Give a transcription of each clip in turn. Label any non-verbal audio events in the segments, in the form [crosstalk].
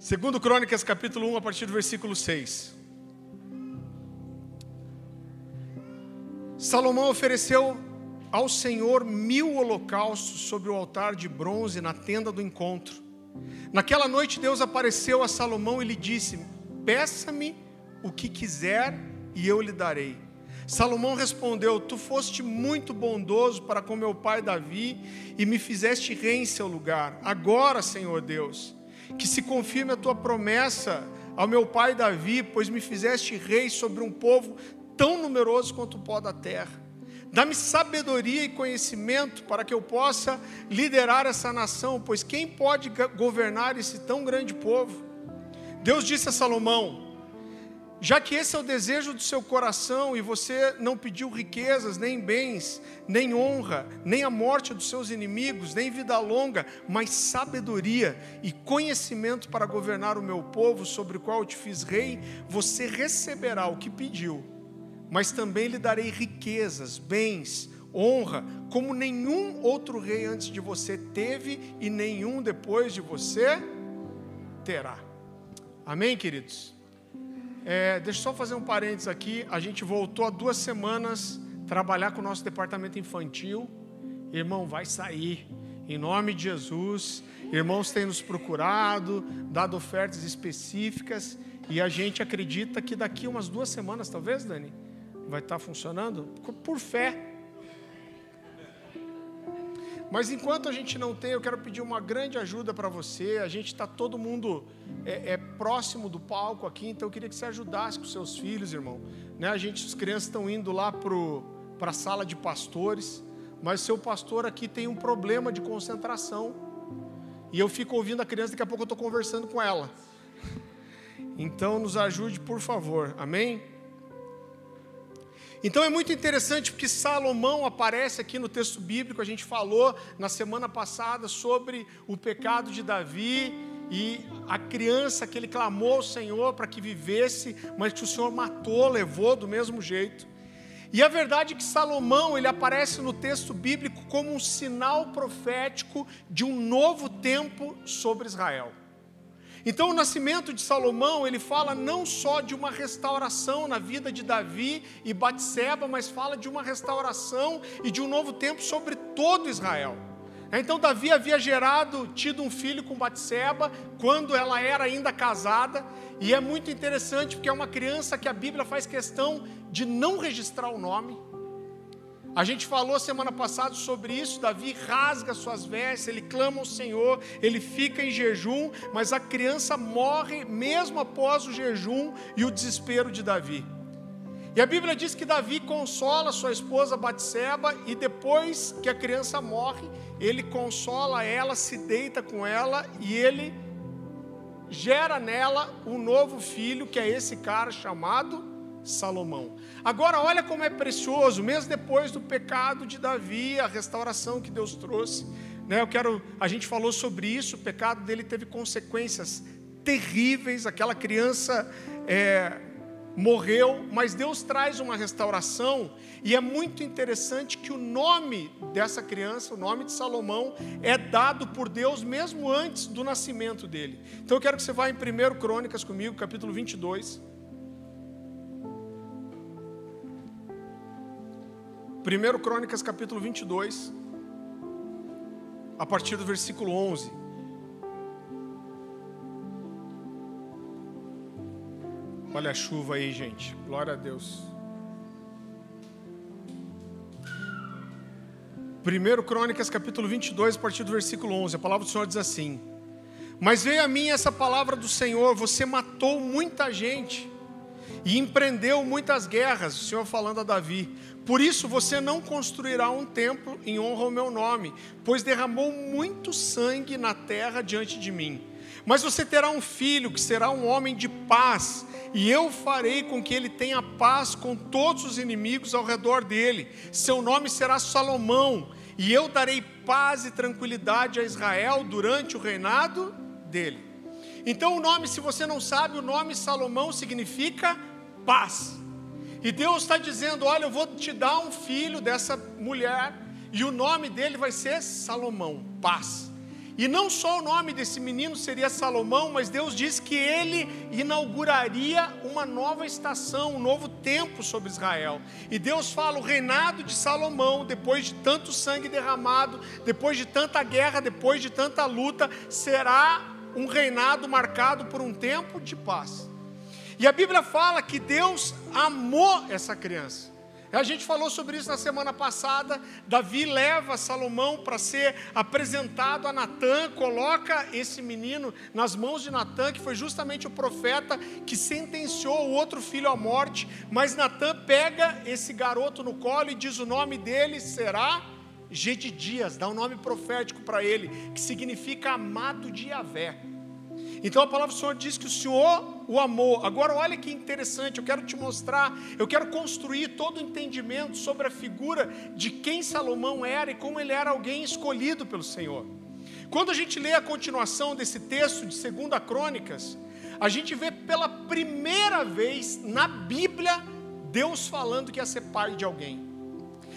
Segundo Crônicas, capítulo 1, a partir do versículo 6. Salomão ofereceu ao Senhor mil holocaustos sobre o altar de bronze na tenda do encontro. Naquela noite Deus apareceu a Salomão e lhe disse: Peça-me o que quiser e eu lhe darei. Salomão respondeu: Tu foste muito bondoso para com meu pai Davi e me fizeste rei em seu lugar. Agora, Senhor Deus, que se confirme a tua promessa ao meu pai Davi, pois me fizeste rei sobre um povo tão numeroso quanto o pó da terra. Dá-me sabedoria e conhecimento para que eu possa liderar essa nação, pois quem pode governar esse tão grande povo? Deus disse a Salomão: já que esse é o desejo do seu coração e você não pediu riquezas, nem bens, nem honra, nem a morte dos seus inimigos, nem vida longa, mas sabedoria e conhecimento para governar o meu povo, sobre o qual eu te fiz rei, você receberá o que pediu, mas também lhe darei riquezas, bens, honra, como nenhum outro rei antes de você teve e nenhum depois de você terá. Amém, queridos? É, deixa eu só fazer um parênteses aqui. A gente voltou há duas semanas trabalhar com o nosso departamento infantil. Irmão, vai sair. Em nome de Jesus. Irmãos têm nos procurado, dado ofertas específicas. E a gente acredita que daqui umas duas semanas, talvez, Dani, vai estar funcionando. Por fé. Mas enquanto a gente não tem, eu quero pedir uma grande ajuda para você. A gente está todo mundo é, é, próximo do palco aqui, então eu queria que você ajudasse com seus filhos, irmão. Né? A gente, as crianças estão indo lá para a sala de pastores, mas seu pastor aqui tem um problema de concentração. E eu fico ouvindo a criança, daqui a pouco eu estou conversando com ela. Então nos ajude, por favor. Amém? Então é muito interessante porque Salomão aparece aqui no texto bíblico, a gente falou na semana passada sobre o pecado de Davi e a criança que ele clamou ao Senhor para que vivesse, mas que o Senhor matou, levou do mesmo jeito. E a verdade é que Salomão, ele aparece no texto bíblico como um sinal profético de um novo tempo sobre Israel. Então, o nascimento de Salomão, ele fala não só de uma restauração na vida de Davi e Batseba, mas fala de uma restauração e de um novo tempo sobre todo Israel. Então Davi havia gerado, tido um filho com Batseba, quando ela era ainda casada, e é muito interessante porque é uma criança que a Bíblia faz questão de não registrar o nome. A gente falou semana passada sobre isso. Davi rasga suas vestes, ele clama ao Senhor, ele fica em jejum, mas a criança morre mesmo após o jejum e o desespero de Davi. E a Bíblia diz que Davi consola sua esposa Batseba e depois que a criança morre, ele consola ela, se deita com ela e ele gera nela um novo filho, que é esse cara chamado Salomão. Agora, olha como é precioso, mesmo depois do pecado de Davi, a restauração que Deus trouxe. Né? Eu quero, a gente falou sobre isso, o pecado dele teve consequências terríveis, aquela criança é, morreu, mas Deus traz uma restauração, e é muito interessante que o nome dessa criança, o nome de Salomão, é dado por Deus mesmo antes do nascimento dele. Então eu quero que você vá em 1 Crônicas comigo, capítulo 22. 1 Crônicas capítulo 22, a partir do versículo 11. Olha a chuva aí, gente. Glória a Deus. 1 Crônicas capítulo 22, a partir do versículo 11. A palavra do Senhor diz assim: Mas veio a mim essa palavra do Senhor: Você matou muita gente e empreendeu muitas guerras. O Senhor falando a Davi por isso você não construirá um templo em honra ao meu nome, pois derramou muito sangue na terra diante de mim. Mas você terá um filho que será um homem de paz, e eu farei com que ele tenha paz com todos os inimigos ao redor dele. Seu nome será Salomão, e eu darei paz e tranquilidade a Israel durante o reinado dele. Então, o nome, se você não sabe, o nome Salomão significa paz. E Deus está dizendo: Olha, eu vou te dar um filho dessa mulher, e o nome dele vai ser Salomão, paz. E não só o nome desse menino seria Salomão, mas Deus diz que ele inauguraria uma nova estação, um novo tempo sobre Israel. E Deus fala: o reinado de Salomão, depois de tanto sangue derramado, depois de tanta guerra, depois de tanta luta, será um reinado marcado por um tempo de paz. E a Bíblia fala que Deus amou essa criança. A gente falou sobre isso na semana passada. Davi leva Salomão para ser apresentado a Natã, coloca esse menino nas mãos de Natã, que foi justamente o profeta que sentenciou o outro filho à morte. Mas Natã pega esse garoto no colo e diz: o nome dele será Gedidias, dá um nome profético para ele, que significa amado de Yahvé. Então a palavra do Senhor diz que o Senhor o amou. Agora olha que interessante, eu quero te mostrar, eu quero construir todo o entendimento sobre a figura de quem Salomão era e como ele era alguém escolhido pelo Senhor. Quando a gente lê a continuação desse texto de 2 Crônicas, a gente vê pela primeira vez na Bíblia Deus falando que ia ser pai de alguém.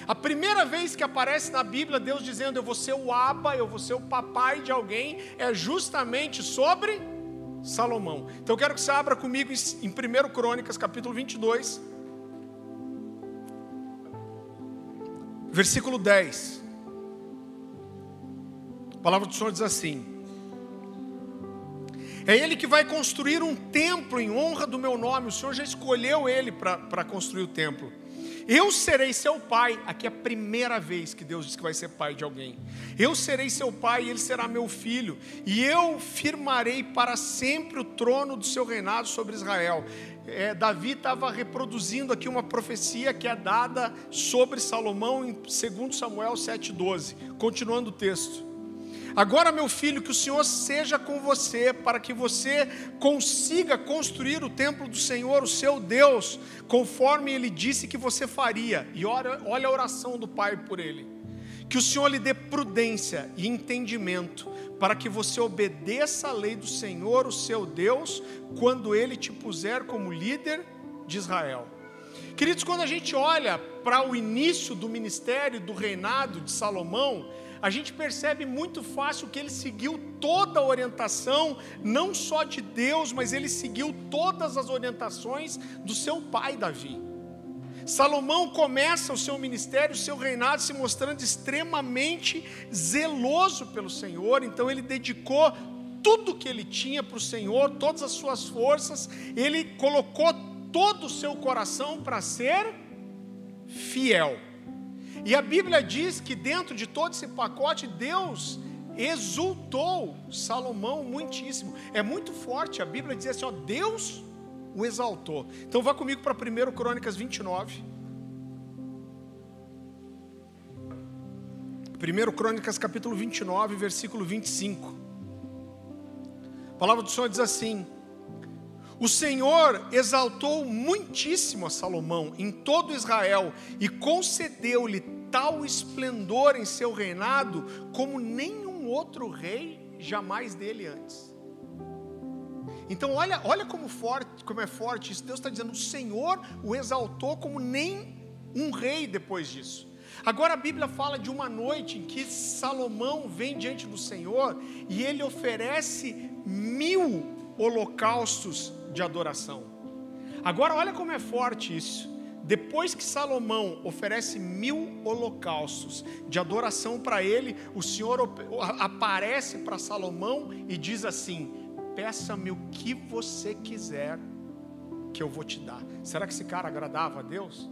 A primeira vez que aparece na Bíblia Deus dizendo eu vou ser o aba, eu vou ser o papai de alguém, é justamente sobre Salomão. Então eu quero que você abra comigo em 1 Crônicas, capítulo 22, versículo 10. A palavra do Senhor diz assim: É Ele que vai construir um templo em honra do meu nome. O Senhor já escolheu Ele para construir o templo. Eu serei seu pai. Aqui é a primeira vez que Deus diz que vai ser pai de alguém. Eu serei seu pai e ele será meu filho. E eu firmarei para sempre o trono do seu reinado sobre Israel. É, Davi estava reproduzindo aqui uma profecia que é dada sobre Salomão em 2 Samuel 7,12. Continuando o texto. Agora, meu filho, que o Senhor seja com você, para que você consiga construir o templo do Senhor, o seu Deus, conforme ele disse que você faria. E olha, olha a oração do Pai por ele. Que o Senhor lhe dê prudência e entendimento, para que você obedeça a lei do Senhor, o seu Deus, quando ele te puser como líder de Israel. Queridos, quando a gente olha para o início do ministério, do reinado de Salomão, a gente percebe muito fácil que ele seguiu toda a orientação, não só de Deus, mas ele seguiu todas as orientações do seu pai Davi. Salomão começa o seu ministério, o seu reinado, se mostrando extremamente zeloso pelo Senhor, então ele dedicou tudo que ele tinha para o Senhor, todas as suas forças, ele colocou todo o seu coração para ser fiel. E a Bíblia diz que dentro de todo esse pacote, Deus exultou Salomão muitíssimo. É muito forte, a Bíblia diz assim: ó, Deus o exaltou. Então vá comigo para 1 Crônicas 29. 1 Crônicas capítulo 29, versículo 25. A palavra do Senhor diz assim: o Senhor exaltou muitíssimo a Salomão em todo Israel e concedeu-lhe tal esplendor em seu reinado como nenhum outro rei jamais dele antes. Então olha, olha como, forte, como é forte isso. Deus está dizendo, o Senhor o exaltou como nem um rei depois disso. Agora a Bíblia fala de uma noite em que Salomão vem diante do Senhor e ele oferece mil holocaustos de adoração. Agora, olha como é forte isso. Depois que Salomão oferece mil holocaustos de adoração para ele, o Senhor aparece para Salomão e diz assim: Peça-me o que você quiser, que eu vou te dar. Será que esse cara agradava a Deus?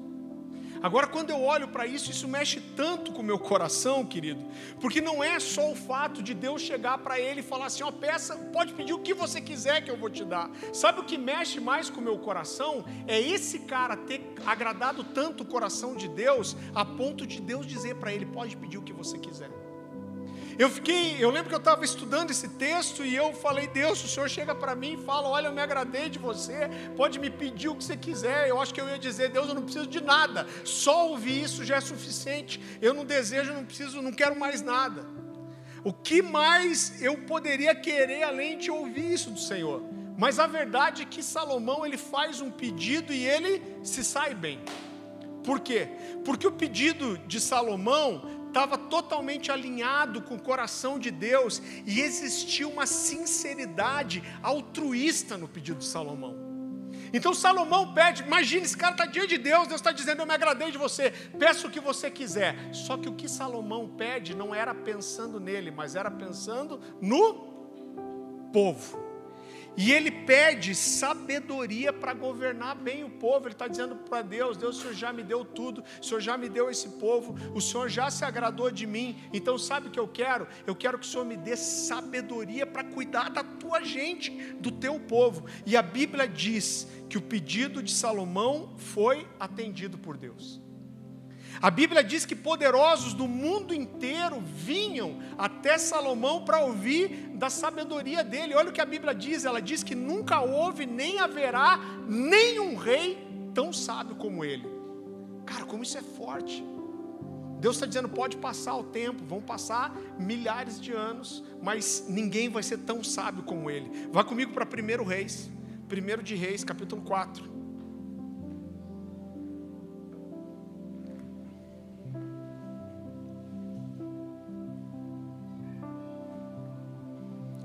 Agora, quando eu olho para isso, isso mexe tanto com o meu coração, querido, porque não é só o fato de Deus chegar para ele e falar assim: ó, oh, peça, pode pedir o que você quiser que eu vou te dar. Sabe o que mexe mais com o meu coração? É esse cara ter agradado tanto o coração de Deus, a ponto de Deus dizer para ele: pode pedir o que você quiser. Eu fiquei, eu lembro que eu estava estudando esse texto e eu falei, Deus, o Senhor chega para mim e fala, olha, eu me agradei de você, pode me pedir o que você quiser. Eu acho que eu ia dizer, Deus, eu não preciso de nada, só ouvir isso já é suficiente. Eu não desejo, não preciso, não quero mais nada. O que mais eu poderia querer além de ouvir isso do Senhor? Mas a verdade é que Salomão ele faz um pedido e ele se sai bem. Por quê? Porque o pedido de Salomão estava totalmente alinhado com o coração de Deus e existia uma sinceridade altruísta no pedido de Salomão. Então Salomão pede, imagine, esse cara está diante de Deus, Deus está dizendo, eu me agradei de você, peça o que você quiser. Só que o que Salomão pede não era pensando nele, mas era pensando no povo. E ele pede sabedoria para governar bem o povo. Ele está dizendo para Deus: Deus, o Senhor já me deu tudo, o Senhor já me deu esse povo, o Senhor já se agradou de mim. Então, sabe o que eu quero? Eu quero que o Senhor me dê sabedoria para cuidar da tua gente, do teu povo. E a Bíblia diz que o pedido de Salomão foi atendido por Deus. A Bíblia diz que poderosos do mundo inteiro vinham até Salomão para ouvir da sabedoria dele. Olha o que a Bíblia diz: ela diz que nunca houve nem haverá nenhum rei tão sábio como ele. Cara, como isso é forte. Deus está dizendo: pode passar o tempo, vão passar milhares de anos, mas ninguém vai ser tão sábio como ele. Vá comigo para 1 Reis, 1 de Reis, capítulo 4.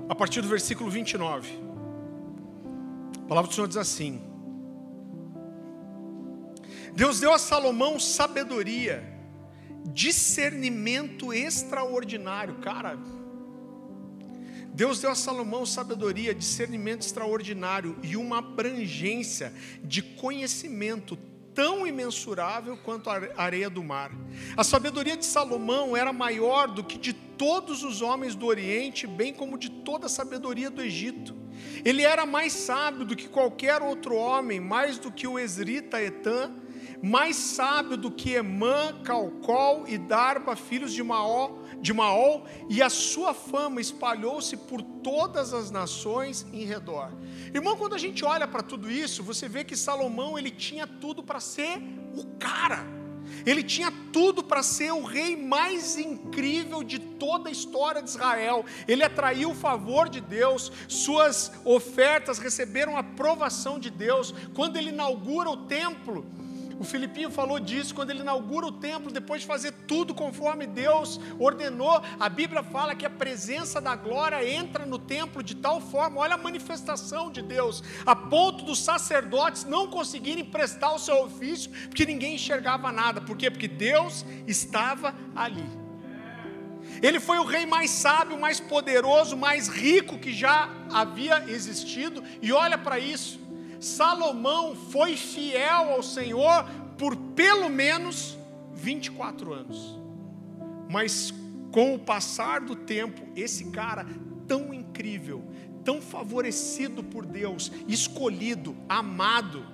A partir do versículo 29. A palavra do Senhor diz assim: Deus deu a Salomão sabedoria, discernimento extraordinário. Cara, Deus deu a Salomão sabedoria, discernimento extraordinário e uma abrangência de conhecimento tão imensurável quanto a areia do mar. A sabedoria de Salomão era maior do que de todos os homens do Oriente, bem como de toda a sabedoria do Egito. Ele era mais sábio do que qualquer outro homem, mais do que o Esrita Etã, mais sábio do que Emã, Calcol e Darba, filhos de Maó, de Maol, e a sua fama espalhou-se por todas as nações em redor. Irmão, quando a gente olha para tudo isso, você vê que Salomão ele tinha tudo para ser o cara. Ele tinha tudo para ser o rei mais incrível de toda a história de Israel. Ele atraiu o favor de Deus, suas ofertas receberam a aprovação de Deus. Quando ele inaugura o templo, o Filipinho falou disso quando ele inaugura o templo, depois de fazer tudo conforme Deus ordenou. A Bíblia fala que a presença da glória entra no templo de tal forma, olha a manifestação de Deus, a ponto dos sacerdotes não conseguirem prestar o seu ofício, porque ninguém enxergava nada. Por quê? Porque Deus estava ali. Ele foi o rei mais sábio, mais poderoso, mais rico que já havia existido, e olha para isso. Salomão foi fiel ao Senhor por pelo menos 24 anos. Mas com o passar do tempo, esse cara tão incrível, tão favorecido por Deus, escolhido, amado,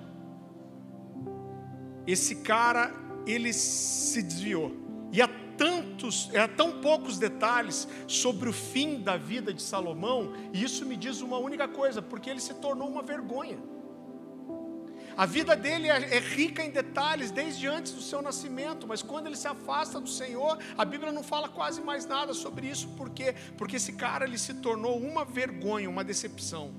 esse cara ele se desviou. E há tantos, há tão poucos detalhes sobre o fim da vida de Salomão, e isso me diz uma única coisa, porque ele se tornou uma vergonha. A vida dele é, é, rica em detalhes desde antes do seu nascimento, mas quando ele se afasta do Senhor, a Bíblia não fala quase mais nada sobre isso, por quê? Porque esse cara ele se tornou uma vergonha, uma decepção.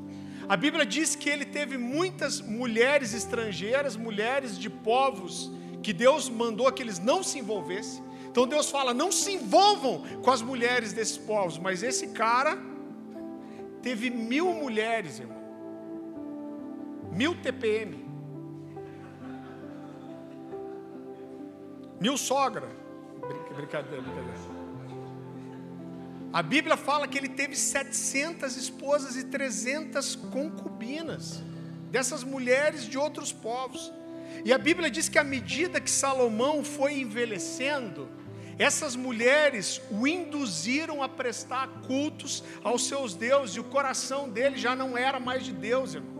A Bíblia diz que ele teve muitas mulheres estrangeiras, mulheres de povos que Deus mandou que eles não se envolvessem. Então Deus fala: não se envolvam com as mulheres desses povos, mas esse cara teve mil mulheres, irmão, mil TPM. Mil sogra. Brincadeira, brincadeira. A Bíblia fala que ele teve 700 esposas e 300 concubinas, dessas mulheres de outros povos. E a Bíblia diz que à medida que Salomão foi envelhecendo, essas mulheres o induziram a prestar cultos aos seus deuses, e o coração dele já não era mais de Deus, irmão.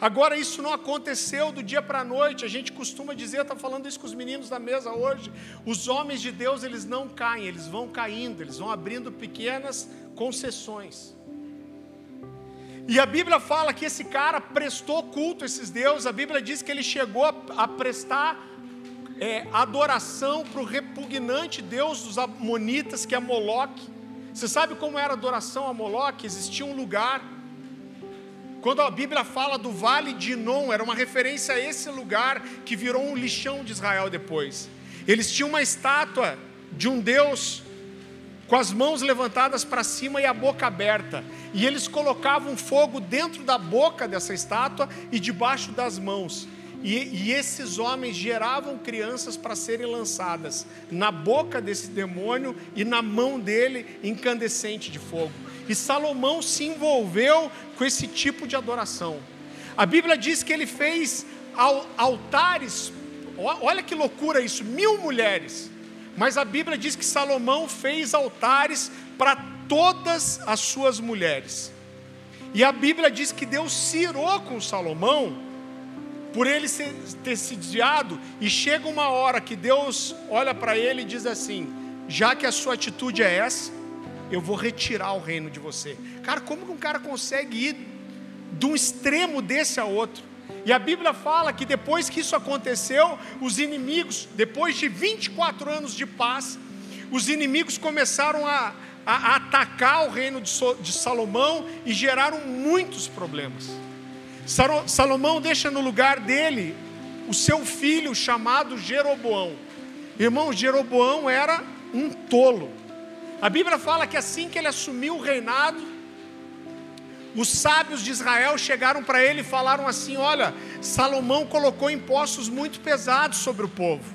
Agora, isso não aconteceu do dia para a noite. A gente costuma dizer, está falando isso com os meninos da mesa hoje. Os homens de Deus, eles não caem, eles vão caindo, eles vão abrindo pequenas concessões. E a Bíblia fala que esse cara prestou culto a esses deuses. A Bíblia diz que ele chegou a, prestar é, adoração para o repugnante Deus dos Amonitas, que é Moloque. Você sabe como era a adoração a Moloque? Existia um lugar quando a Bíblia fala do vale de Inon, era uma referência a esse lugar que virou um lixão de Israel depois. Eles tinham uma estátua de um Deus com as mãos levantadas para cima e a boca aberta. E eles colocavam fogo dentro da boca dessa estátua e debaixo das mãos. E, e esses homens geravam crianças para serem lançadas na boca desse demônio e na mão dele incandescente de fogo. E Salomão se envolveu com esse tipo de adoração. A Bíblia diz que ele fez altares, olha que loucura isso, mil mulheres. Mas a Bíblia diz que Salomão fez altares para todas as suas mulheres. E a Bíblia diz que Deus cirou com Salomão por ele ter se desviado, e chega uma hora que Deus olha para ele e diz assim: já que a sua atitude é essa, eu vou retirar o reino de você. Cara, como que um cara consegue ir de um extremo desse a outro? E a Bíblia fala que depois que isso aconteceu, os inimigos, depois de 24 anos de paz, os inimigos começaram a, a, a atacar o reino de, so, de Salomão e geraram muitos problemas. Salomão deixa no lugar dele o seu filho chamado Jeroboão. Irmão, Jeroboão era um tolo. A Bíblia fala que assim que ele assumiu o reinado, os sábios de Israel chegaram para ele e falaram assim: Olha, Salomão colocou impostos muito pesados sobre o povo.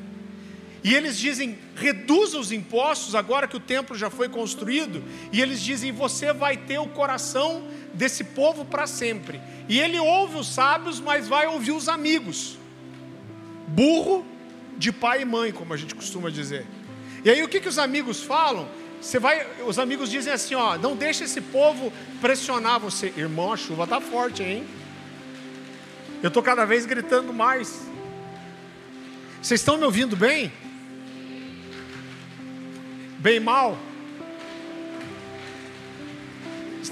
E eles dizem: reduza os impostos agora que o templo já foi construído. E eles dizem: você vai ter o coração desse povo para sempre. E ele ouve os sábios, mas vai ouvir os amigos. Burro de pai e mãe, como a gente costuma dizer. E aí o que, que os amigos falam? Você vai, os amigos dizem assim, ó, não deixa esse povo pressionar você. Irmão, a chuva tá forte, hein? Eu tô cada vez gritando mais. Vocês estão me ouvindo bem? Bem mal?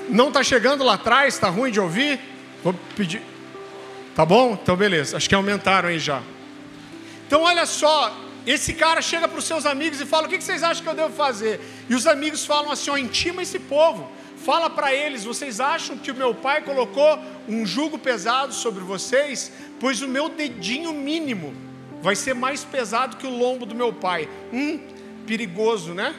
Não está chegando lá atrás? Está ruim de ouvir? Vou pedir. Tá bom? Então beleza. Acho que aumentaram aí já. Então olha só, esse cara chega para os seus amigos e fala: O que vocês acham que eu devo fazer? E os amigos falam assim: ó, intima esse povo. Fala para eles: Vocês acham que o meu pai colocou um jugo pesado sobre vocês? Pois o meu dedinho mínimo vai ser mais pesado que o lombo do meu pai. Hum, perigoso, né?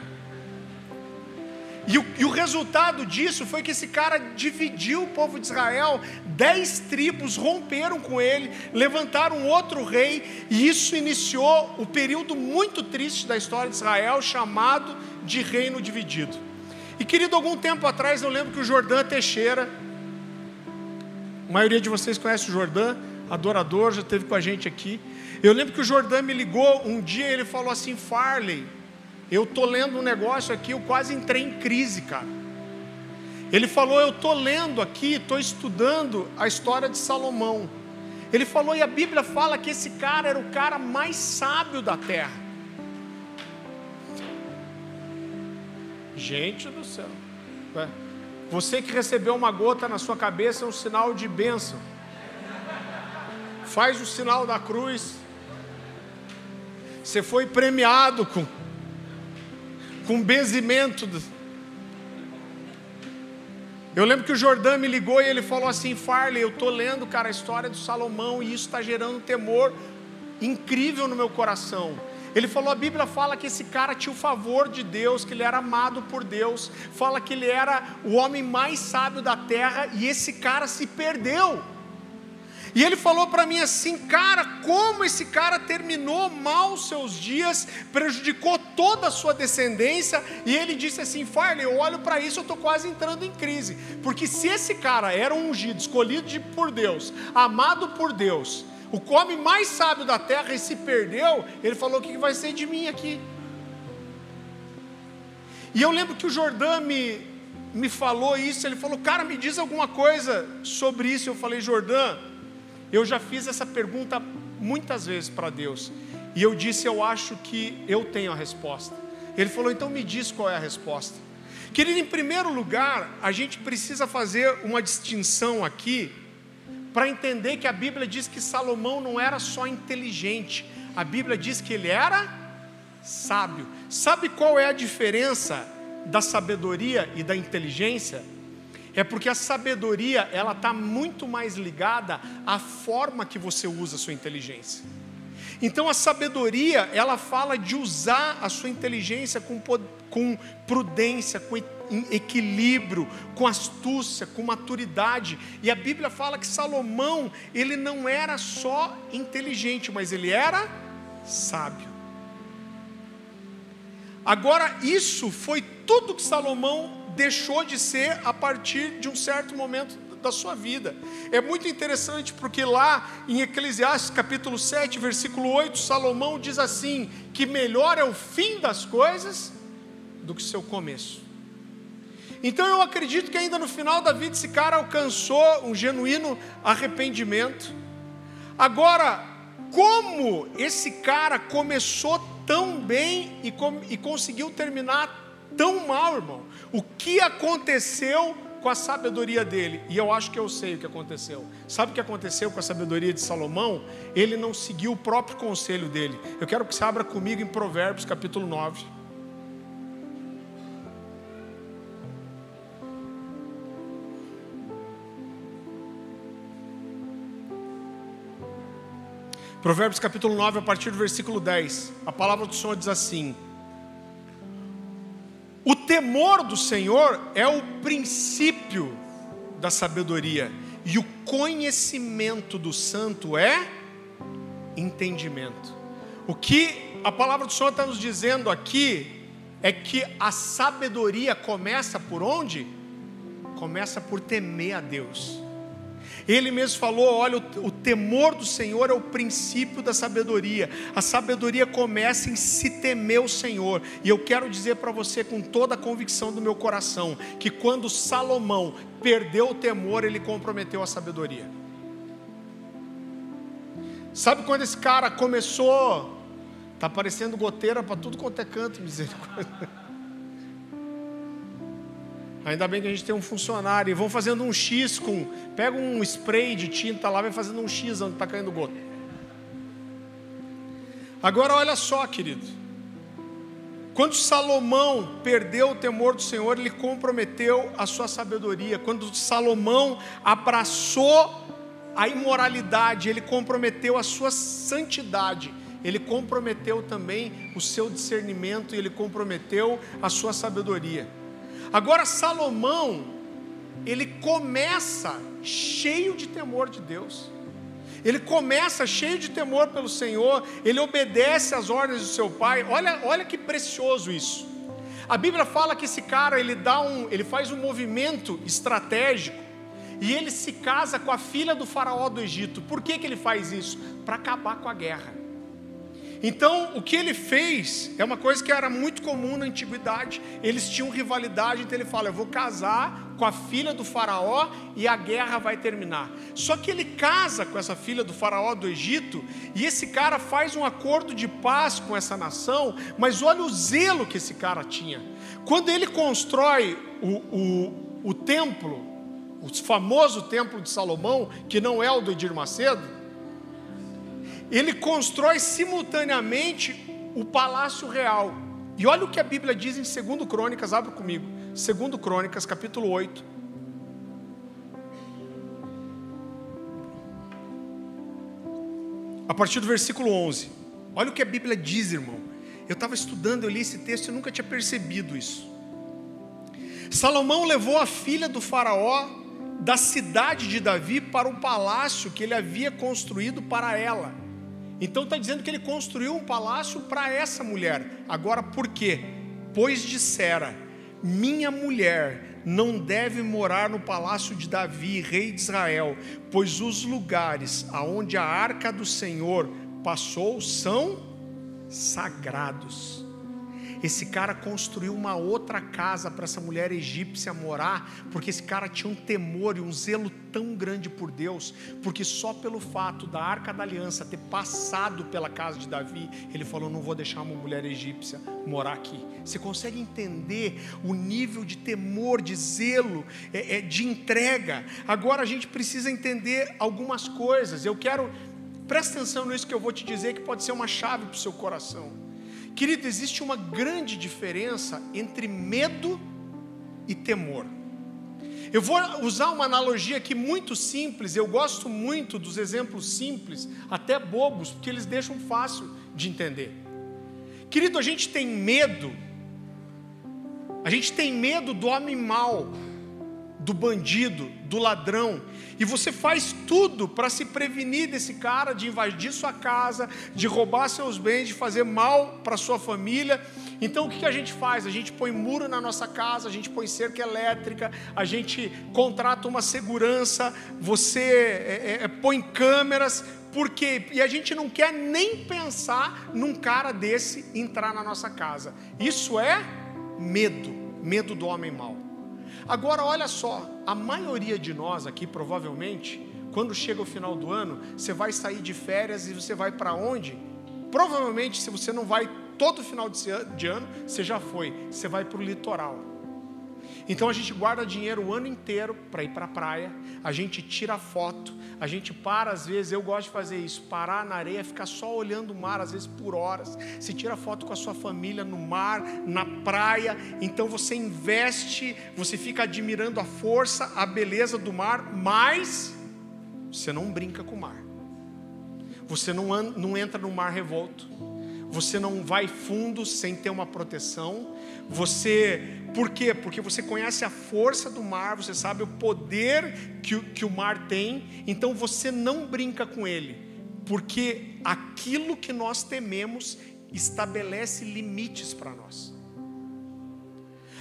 E o, e o, resultado disso foi que esse cara dividiu o povo de Israel, dez tribos romperam com ele, levantaram outro rei, e isso iniciou o período muito triste da história de Israel, chamado de Reino Dividido. E querido, algum tempo atrás eu lembro que o Jordão Teixeira, a maioria de vocês conhece o Jordão, adorador, já esteve com a gente aqui. Eu lembro que o Jordão me ligou um dia e ele falou assim: Farley, eu tô lendo um negócio aqui, eu quase entrei em crise, cara. Ele falou: Eu estou lendo aqui, estou estudando a história de Salomão. Ele falou, e a Bíblia fala que esse cara era o cara mais sábio da terra. Gente do céu. É. Você que recebeu uma gota na sua cabeça é um sinal de bênção. Faz o sinal da cruz. Você foi premiado com com benzimento. Eu lembro que o Jordão me ligou e ele falou assim: Farley, eu estou lendo, cara, a história do Salomão e isso está gerando temor incrível no meu coração. Ele falou: a Bíblia fala que esse cara tinha o favor de Deus, que ele era amado por Deus, fala que ele era o homem mais sábio da terra e esse cara se perdeu. E ele falou para mim assim, cara, como esse cara terminou mal seus dias, prejudicou toda a sua descendência, e ele disse assim: Farley, eu olho para isso, eu estou quase entrando em crise, porque se esse cara era um ungido, escolhido por Deus, amado por Deus, o homem mais sábio da terra e se perdeu, ele falou: o que vai ser de mim aqui? E eu lembro que o Jordão me, me falou isso, ele falou, cara, me diz alguma coisa sobre isso. Eu falei, Jordão, eu já fiz essa pergunta muitas vezes para Deus. E eu disse, eu acho que eu tenho a resposta. Ele falou, então me diz qual é a resposta. Querido, em primeiro lugar, a gente precisa fazer uma distinção aqui para entender que a Bíblia diz que Salomão não era só inteligente, a Bíblia diz que ele era sábio. Sabe qual é a diferença da sabedoria e da inteligência? É porque a sabedoria, ela está muito mais ligada à forma que você usa a sua inteligência. Então a sabedoria, ela fala de usar a sua inteligência com, com prudência, com equilíbrio, com astúcia, com maturidade. E a Bíblia fala que Salomão, ele não era só inteligente, mas ele era sábio. Agora, isso foi tudo que Salomão deixou de ser a partir de um certo momento da sua vida. É muito interessante porque lá em Eclesiastes capítulo 7, versículo 8, Salomão diz assim: que melhor é o fim das coisas do que seu começo. Então eu acredito que ainda no final da vida esse cara alcançou um genuíno arrependimento. Agora, como esse cara começou tão bem e, com, e conseguiu terminar tão mal, irmão? O que aconteceu com a sabedoria dele. E eu acho que eu sei o que aconteceu. Sabe o que aconteceu com a sabedoria de Salomão? Ele não seguiu o próprio conselho dele. Eu quero que você abra comigo em Provérbios capítulo 9. Provérbios capítulo 9, a partir do versículo 10. A palavra do Senhor diz assim: o temor do Senhor é o princípio da sabedoria, e o conhecimento do santo é entendimento. O que a palavra do Senhor está nos dizendo aqui é que a sabedoria começa por onde? Começa por temer a Deus. Ele mesmo falou: olha, o, temor do Senhor é o princípio da sabedoria. A sabedoria começa em se temer o Senhor. E eu quero dizer para você com toda a convicção do meu coração que quando Salomão perdeu o temor, ele comprometeu a sabedoria. Sabe quando esse cara começou? Tá parecendo goteira para tudo quanto é canto, misericórdia. Ainda bem que a gente tem um funcionário. E vão fazendo um X com. Pega um spray de tinta lá, vai fazendo um X onde está caindo gota. Agora olha só, querido. Quando Salomão perdeu o temor do Senhor, ele comprometeu a sua sabedoria. Quando Salomão abraçou a imoralidade, ele comprometeu a sua santidade. Ele comprometeu também o seu discernimento e ele comprometeu a sua sabedoria. Agora Salomão, ele começa cheio de temor de Deus. Ele começa cheio de temor pelo Senhor, ele obedece às ordens do seu pai. Olha, olha que precioso isso. A Bíblia fala que esse cara ele dá um, ele faz um movimento estratégico e ele se casa com a filha do faraó do Egito. Por que, que ele faz isso? Para acabar com a guerra. Então, o que ele fez é uma coisa que era muito comum na antiguidade. Eles tinham rivalidade, então ele fala: Eu vou casar com a filha do Faraó e a guerra vai terminar. Só que ele casa com essa filha do Faraó do Egito e esse cara faz um acordo de paz com essa nação, mas olha o zelo que esse cara tinha. Quando ele constrói o, o, o templo, o famoso templo de Salomão, que não é o do Edir Macedo ele constrói simultaneamente o palácio real. E olha o que a Bíblia diz em 2 Crônicas, abra comigo. 2 Crônicas, capítulo 8. A partir do versículo 11. Olha o que a Bíblia diz, irmão. Eu estava estudando, eu li esse texto e nunca tinha percebido isso. Salomão levou a filha do Faraó da cidade de Davi para o palácio que ele havia construído para ela então está dizendo que ele construiu um palácio para essa mulher. Agora por quê? Pois dissera: Minha mulher não deve morar no palácio de Davi, rei de Israel, pois os lugares aonde a arca do Senhor passou são sagrados. Esse cara construiu uma outra casa para essa mulher egípcia morar, porque esse cara tinha um temor e um zelo tão grande por Deus, porque só pelo fato da arca da aliança ter passado pela casa de Davi, ele falou: Não vou deixar uma mulher egípcia morar aqui. Você consegue entender o nível de temor, de zelo, é, é, de entrega? Agora a gente precisa entender algumas coisas. Eu quero, presta atenção nisso que eu vou te dizer, que pode ser uma chave para o seu coração. Querido, existe uma grande diferença entre medo e temor. Eu vou usar uma analogia aqui muito simples, eu gosto muito dos exemplos simples, até bobos, porque eles deixam fácil de entender. Querido, a gente tem medo, a gente tem medo do homem mau, do bandido, do ladrão, e você faz tudo para se prevenir desse cara, de invadir sua casa, de roubar seus bens, de fazer mal para sua família. Então o que a gente faz? A gente põe muro na nossa casa, a gente põe cerca elétrica, a gente contrata uma segurança, você é, é, é põe câmeras, porque e a gente não quer nem pensar num cara desse entrar na nossa casa. Isso é medo, medo do homem mau. Agora, olha só, a maioria de nós aqui, provavelmente, quando chega o final do ano, você vai sair de férias e você vai para onde? Provavelmente, se você não vai todo final de ano, você já foi, você vai para o litoral. Então a gente guarda dinheiro o ano inteiro para ir para a praia, a gente tira foto, a gente para, às vezes, eu gosto de fazer isso, parar na areia, ficar só olhando o mar, às vezes por horas. Se tira foto com a sua família no mar, na praia, então você investe, você fica admirando a força, a beleza do mar, mas você não brinca com o mar. Você não, não entra no mar revolto. Você não vai fundo sem ter uma proteção. Você por quê? Porque você conhece a força do mar, você sabe o poder que, que o mar tem, então você não brinca com ele, porque aquilo que nós tememos estabelece limites para nós.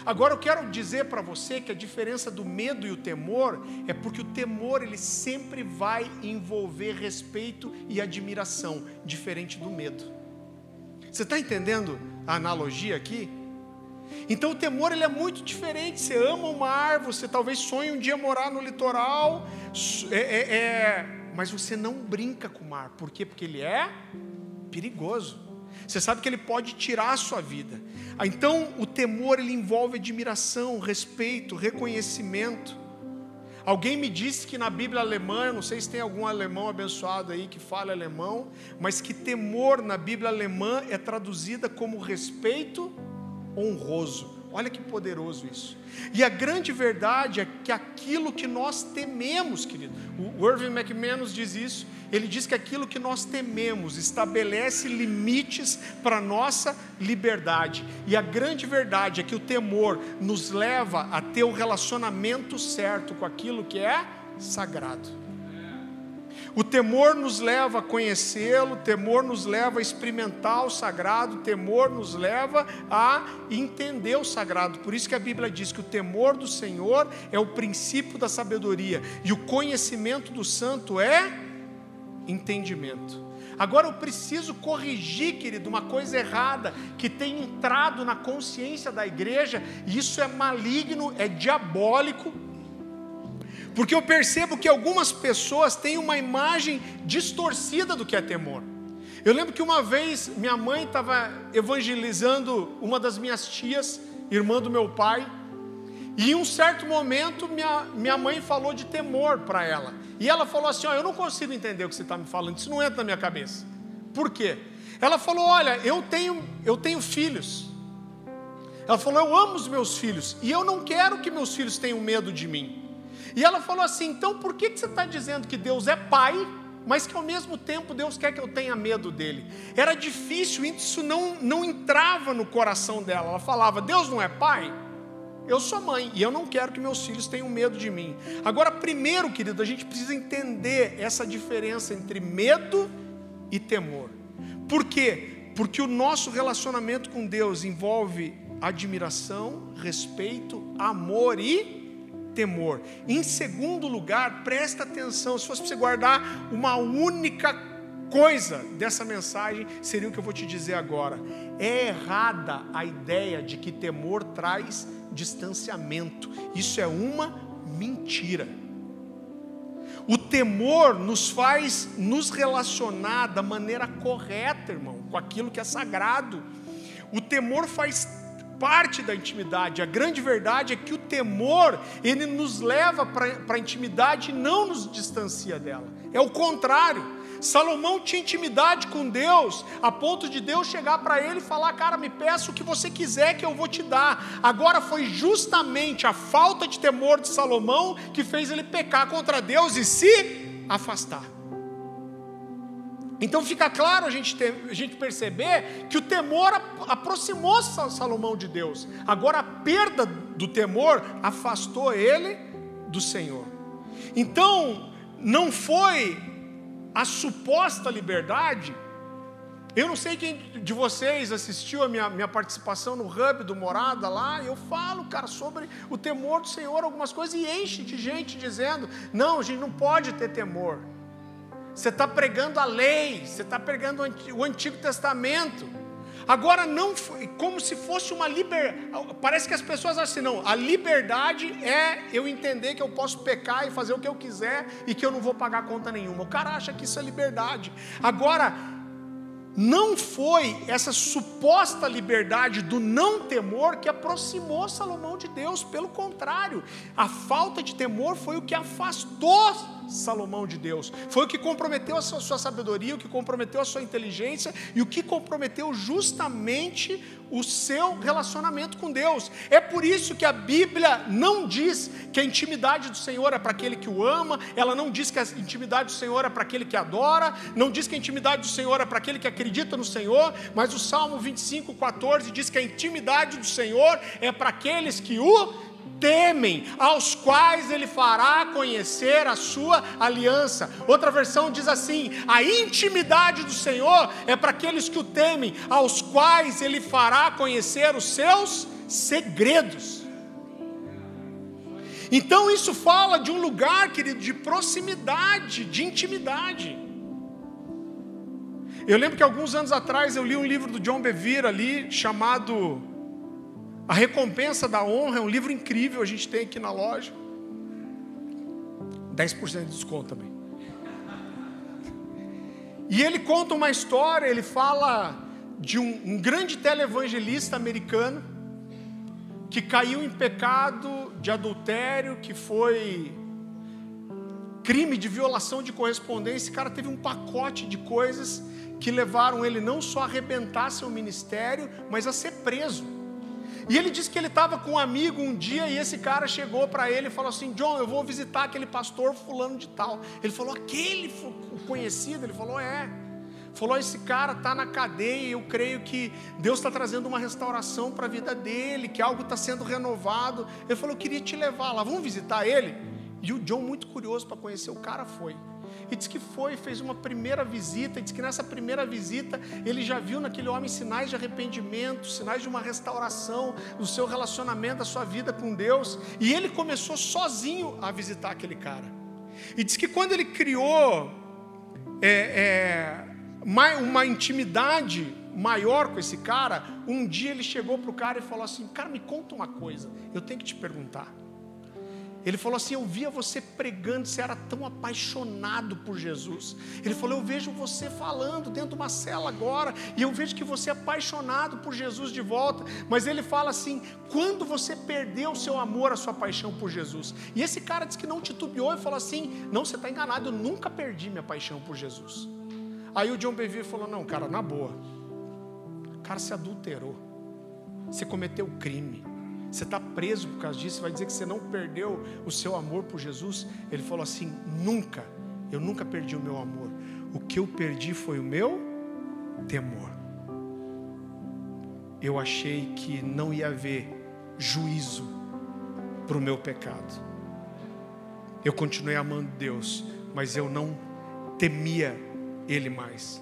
Agora eu quero dizer para você que a diferença do medo e o temor é porque o temor ele sempre vai envolver respeito e admiração, diferente do medo. Você está entendendo a analogia aqui? Então o temor ele é muito diferente. Você ama o mar, você talvez sonhe um dia morar no litoral, é, é, é, mas você não brinca com o mar. Por quê? Porque ele é perigoso. Você sabe que ele pode tirar a sua vida. Ah, então o temor ele envolve admiração, respeito, reconhecimento. Alguém me disse que na Bíblia alemã, eu não sei se tem algum alemão abençoado aí que fala alemão, mas que temor na Bíblia alemã é traduzida como respeito honroso. Olha que poderoso isso. E a grande verdade é que aquilo que nós tememos, querido, o Irving McManus diz isso, ele diz que aquilo que nós tememos estabelece limites para a nossa liberdade. E a grande verdade é que o temor nos leva a ter o relacionamento certo com aquilo que é sagrado. O temor nos leva a conhecê-lo, o temor nos leva a experimentar o sagrado, o temor nos leva a entender o sagrado. Por isso que a Bíblia diz que o temor do Senhor é o princípio da sabedoria e o conhecimento do santo é entendimento. Agora eu preciso corrigir, querido, uma coisa errada que tem entrado na consciência da igreja, e isso é maligno, é diabólico porque eu percebo que algumas pessoas têm uma imagem distorcida do que é temor. Eu lembro que uma vez minha mãe estava evangelizando uma das minhas tias, irmã do meu pai, e em um certo momento minha, minha mãe falou de temor para ela. E ela falou assim: oh, Eu não consigo entender o que você está me falando, isso não entra na minha cabeça. Por quê? Ela falou: Olha, eu tenho, eu tenho filhos. Ela falou: Eu amo os meus filhos e eu não quero que meus filhos tenham medo de mim. E ela falou assim: então por que, que você está dizendo que Deus é pai, mas que ao mesmo tempo Deus quer que eu tenha medo dele? Era difícil, isso não, não entrava no coração dela. Ela falava: Deus não é pai? Eu sou mãe e eu não quero que meus filhos tenham medo de mim. Agora, primeiro, querido, a gente precisa entender essa diferença entre medo e temor. Por quê? Porque o nosso relacionamento com Deus envolve admiração, respeito, amor e temor. Em segundo lugar, presta atenção, se fosse para você guardar uma única coisa dessa mensagem, seria o que eu vou te dizer agora. É errada a ideia de que temor traz distanciamento. Isso é uma mentira. O temor nos faz nos relacionar da maneira correta, irmão, com aquilo que é sagrado. O temor faz parte da intimidade. A grande verdade é que o temor, ele nos leva para a intimidade e não nos distancia dela. É o contrário. Salomão tinha intimidade com Deus, a ponto de Deus chegar para ele e falar: Cara, me peça o que você quiser que eu vou te dar. Agora foi justamente a falta de temor de Salomão que fez ele pecar contra Deus e se afastar. Então fica claro a gente, ter, a gente perceber que o temor aproximou Salomão de Deus. Agora a perda do temor afastou ele do Senhor. Então, não foi a suposta liberdade. Eu não sei quem de vocês assistiu a minha, minha participação no Hub do Morada lá. Eu falo, cara, sobre o temor do Senhor, algumas coisas, e enche de gente dizendo: não, a gente não pode ter temor. Você está pregando a lei, você está pregando o Antigo Testamento. Agora não como se fosse uma liberdade. Parece que as pessoas acham assim, não, a liberdade é eu entender que eu posso pecar e fazer o que eu quiser e que eu não vou pagar conta nenhuma. O cara acha que isso é liberdade. Agora, não foi essa suposta liberdade do não temor que aproximou Salomão de Deus, pelo contrário, a falta de temor foi o que afastou Salomão de Deus, foi o que comprometeu a sua, sabedoria, o que comprometeu a sua inteligência e o que comprometeu justamente o seu relacionamento com Deus. É por isso que a Bíblia não diz que a intimidade do Senhor é para aquele que o ama, ela não diz que a intimidade do Senhor é para aquele que adora, não diz que a intimidade do Senhor é para aquele que acredita no Senhor, mas o Salmo 25, 14 diz que a intimidade do Senhor é para aqueles que o temem, aos quais ele fará conhecer a sua aliança. Outra versão diz assim: a intimidade do Senhor é para aqueles que o temem, aos quais ele fará conhecer os seus segredos. Então isso fala de um lugar, querido, de proximidade, de intimidade. Eu lembro que alguns anos atrás eu li um livro do John Bevere ali chamado a recompensa da honra é um livro incrível, a gente tem aqui na loja. 10% de desconto também. E ele conta uma história, ele fala de um, um grande televangelista americano que caiu em pecado de adultério, que foi crime de violação de correspondência. Esse cara teve um pacote de coisas que levaram ele não só a arrebentar seu ministério, mas a ser preso. E ele disse que ele estava com um amigo um dia e esse cara chegou para ele e falou assim: John, eu vou visitar aquele pastor fulano de tal. Ele falou: aquele conhecido? Ele falou: é. Falou: esse cara está na cadeia e eu creio que Deus está trazendo uma restauração para a vida dele, que algo está sendo renovado. Ele falou: eu queria te levar lá, vamos visitar ele? E o John, muito curioso para conhecer o cara, foi. E diz que foi, fez uma primeira visita, e diz que nessa primeira visita ele já viu naquele homem sinais de arrependimento, sinais de uma restauração do seu relacionamento, da sua vida com Deus. E ele começou sozinho a visitar aquele cara. E diz que quando ele criou é, é, uma intimidade maior com esse cara, um dia ele chegou para o cara e falou assim: Cara, me conta uma coisa, eu tenho que te perguntar. Ele falou assim: Eu via você pregando, você era tão apaixonado por Jesus. Ele falou: Eu vejo você falando dentro de uma cela agora, e eu vejo que você é apaixonado por Jesus de volta. Mas ele fala assim: Quando você perdeu o seu amor, a sua paixão por Jesus? E esse cara disse que não titubeou e falou assim: Não, você está enganado, eu nunca perdi minha paixão por Jesus. Aí o John Bevere falou: Não, cara, na boa. O cara se adulterou, você cometeu crime você está preso por causa disso, vai dizer que você não perdeu o seu amor por Jesus. Ele falou assim: nunca, eu nunca perdi o meu amor. O que eu perdi foi o meu temor. Eu achei que não ia haver juízo para o meu pecado. Eu continuei amando Deus, mas eu não temia Ele mais.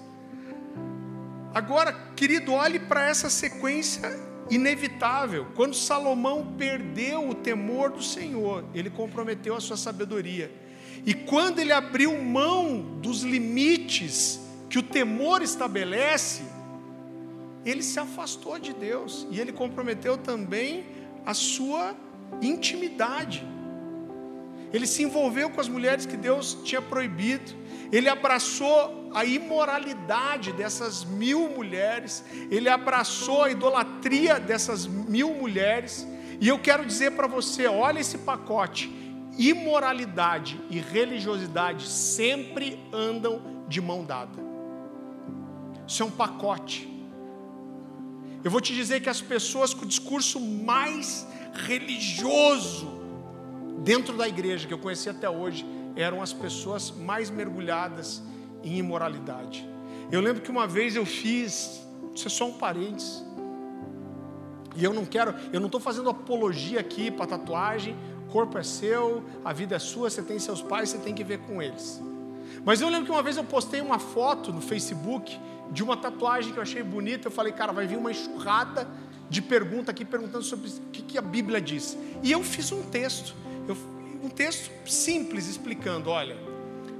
Agora, querido, olhe para essa sequência inevitável. Quando Salomão perdeu o temor do Senhor, ele comprometeu a sua sabedoria. E quando ele abriu mão dos limites que o temor estabelece, ele se afastou de Deus e ele comprometeu também a sua intimidade. Ele se envolveu com as mulheres que Deus tinha proibido. Ele abraçou a imoralidade dessas mil mulheres, ele abraçou a idolatria dessas mil mulheres, e eu quero dizer para você: olha esse pacote, imoralidade e religiosidade sempre andam de mão dada. Isso é um pacote. Eu vou te dizer que as pessoas com o discurso mais religioso dentro da igreja que eu conheci até hoje eram as pessoas mais mergulhadas em imoralidade. Eu lembro que uma vez eu fiz, isso é só um parênteses, e eu não quero, eu não estou fazendo apologia aqui para tatuagem, corpo é seu, a vida é sua, você tem seus pais, você tem que ver com eles. Mas eu lembro que uma vez eu postei uma foto no Facebook de uma tatuagem que eu achei bonita. Eu falei, cara, vai vir uma enxurrada de pergunta aqui perguntando sobre o que, a Bíblia diz. E eu fiz um texto, eu, um texto simples explicando: olha,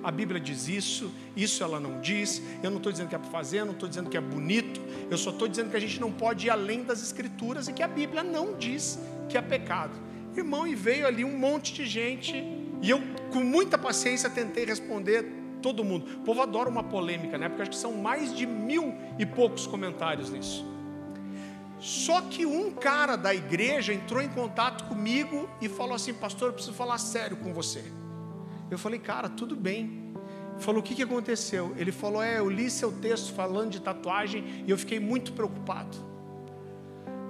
a Bíblia diz isso, isso ela não diz. Eu não estou dizendo que é para fazer, não estou dizendo que é bonito. Eu só estou dizendo que a gente não pode ir além das Escrituras e que a Bíblia não diz que é pecado. Irmão, e veio ali um monte de gente e eu, com muita paciência, tentei responder todo mundo. O povo adora uma polêmica, né? Porque acho que são mais de mil e poucos comentários nisso. Só que um cara da igreja entrou em contato comigo e falou assim: Pastor, eu preciso falar sério com você. Eu falei, cara, tudo bem. Ele falou, o que, que aconteceu? Ele falou, é, eu li seu texto falando de tatuagem e eu fiquei muito preocupado.